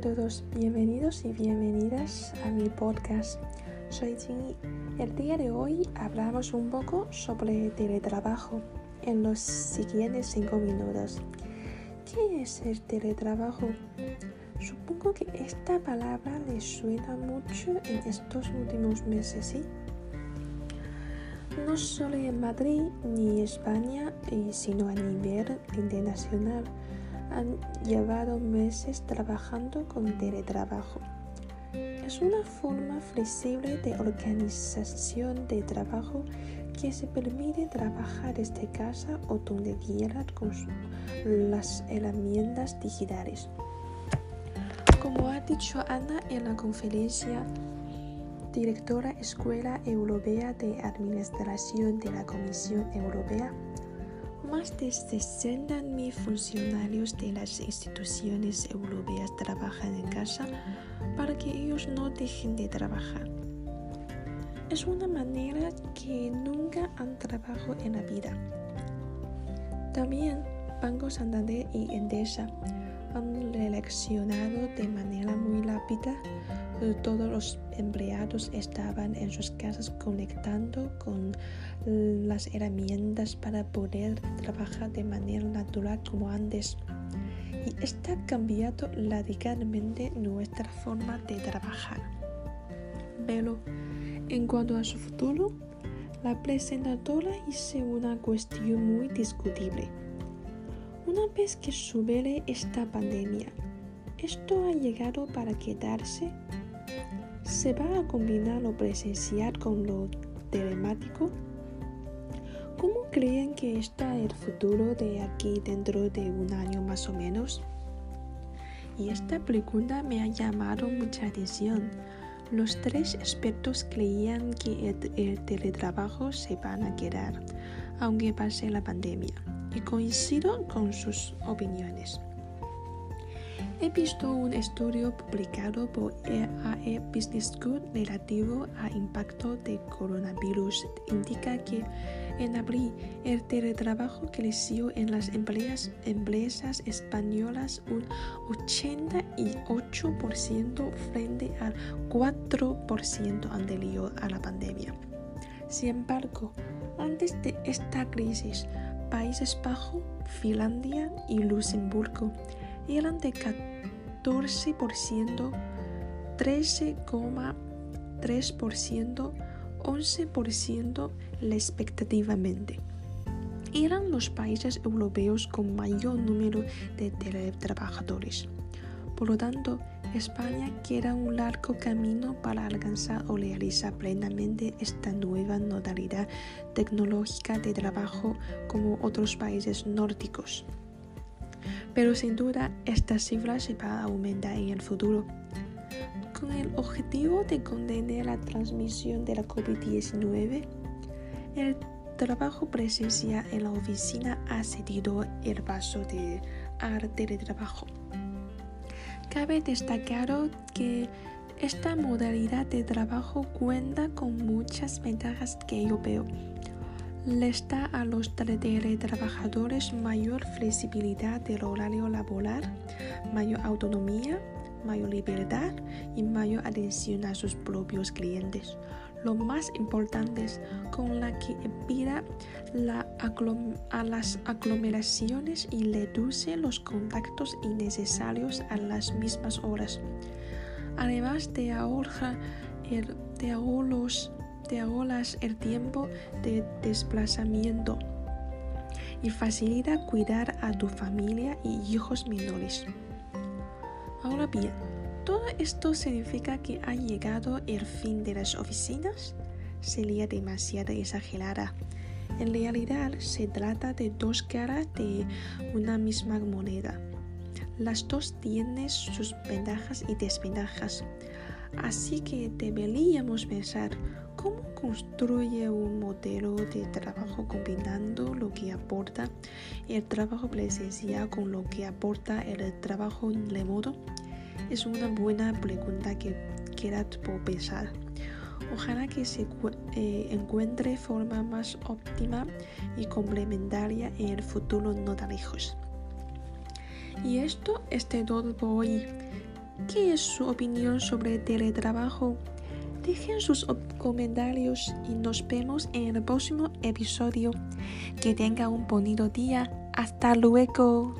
a todos, bienvenidos y bienvenidas a mi podcast. Soy Jingyi. El día de hoy hablamos un poco sobre teletrabajo en los siguientes 5 minutos. ¿Qué es el teletrabajo? Supongo que esta palabra le suena mucho en estos últimos meses, ¿sí? No solo en Madrid ni España, sino a nivel internacional han llevado meses trabajando con teletrabajo. Es una forma flexible de organización de trabajo que se permite trabajar desde casa o donde quiera con las herramientas digitales. Como ha dicho Ana en la conferencia, directora Escuela Europea de Administración de la Comisión Europea, más de 60.000 funcionarios de las instituciones europeas trabajan en casa para que ellos no dejen de trabajar. Es una manera que nunca han trabajado en la vida. También Banco Santander y Endesa han reaccionado de manera muy rápida todos los empleados estaban en sus casas conectando con las herramientas para poder trabajar de manera natural como antes. Y está cambiando radicalmente nuestra forma de trabajar. Pero en cuanto a su futuro, la presentadora hizo una cuestión muy discutible. Una vez que supere esta pandemia, ¿esto ha llegado para quedarse? ¿Se va a combinar lo presencial con lo telemático? ¿Cómo creen que está el futuro de aquí dentro de un año más o menos? Y esta pregunta me ha llamado mucha atención. Los tres expertos creían que el, teletrabajo se van a quedar, aunque pase la pandemia, y coincido con sus opiniones. He visto un estudio publicado por EAE Business School relativo al impacto del coronavirus. Indica que en abril el teletrabajo creció en las empresas, empresas españolas un 88% frente al 4% anterior a la pandemia. Sin embargo, antes de esta crisis, Países Bajos, Finlandia y Luxemburgo eran de 14%, 13,3%, 11% respectivamente. Eran los países europeos con mayor número de teletrabajadores. Por lo tanto, España queda un largo camino para alcanzar o realizar plenamente esta nueva modalidad tecnológica de trabajo como otros países nórdicos. Pero sin duda esta cifra se va a aumentar en el futuro. Con el objetivo de contener la transmisión de la COVID-19, el trabajo presencial en la oficina ha cedido el paso de, al teletrabajo. Cabe destacar que esta modalidad de trabajo cuenta con muchas ventajas que yo veo les da a los teletrabajadores mayor flexibilidad del horario laboral, mayor autonomía, mayor libertad y mayor atención a sus propios clientes. Lo más importante es con la que evita a las aglomeraciones y reduce los contactos innecesarios a las mismas horas. Además de ahorrar de ahorros te ahorras el tiempo de desplazamiento y facilita cuidar a tu familia y hijos menores. Ahora bien, ¿todo esto significa que ha llegado el fin de las oficinas? Sería demasiado exagerada. En realidad se trata de dos caras de una misma moneda. Las dos tienen sus ventajas y desventajas. Así que deberíamos pensar cómo construye un modelo de trabajo combinando lo que aporta el trabajo presencial con lo que aporta el trabajo remoto. Es una buena pregunta que queda por pensar. Ojalá que se eh, encuentre forma más óptima y complementaria en el futuro no tan lejos. Y esto es todo por hoy. ¿Qué es su opinión sobre el teletrabajo? Dejen sus comentarios y nos vemos en el próximo episodio. Que tenga un bonito día. Hasta luego.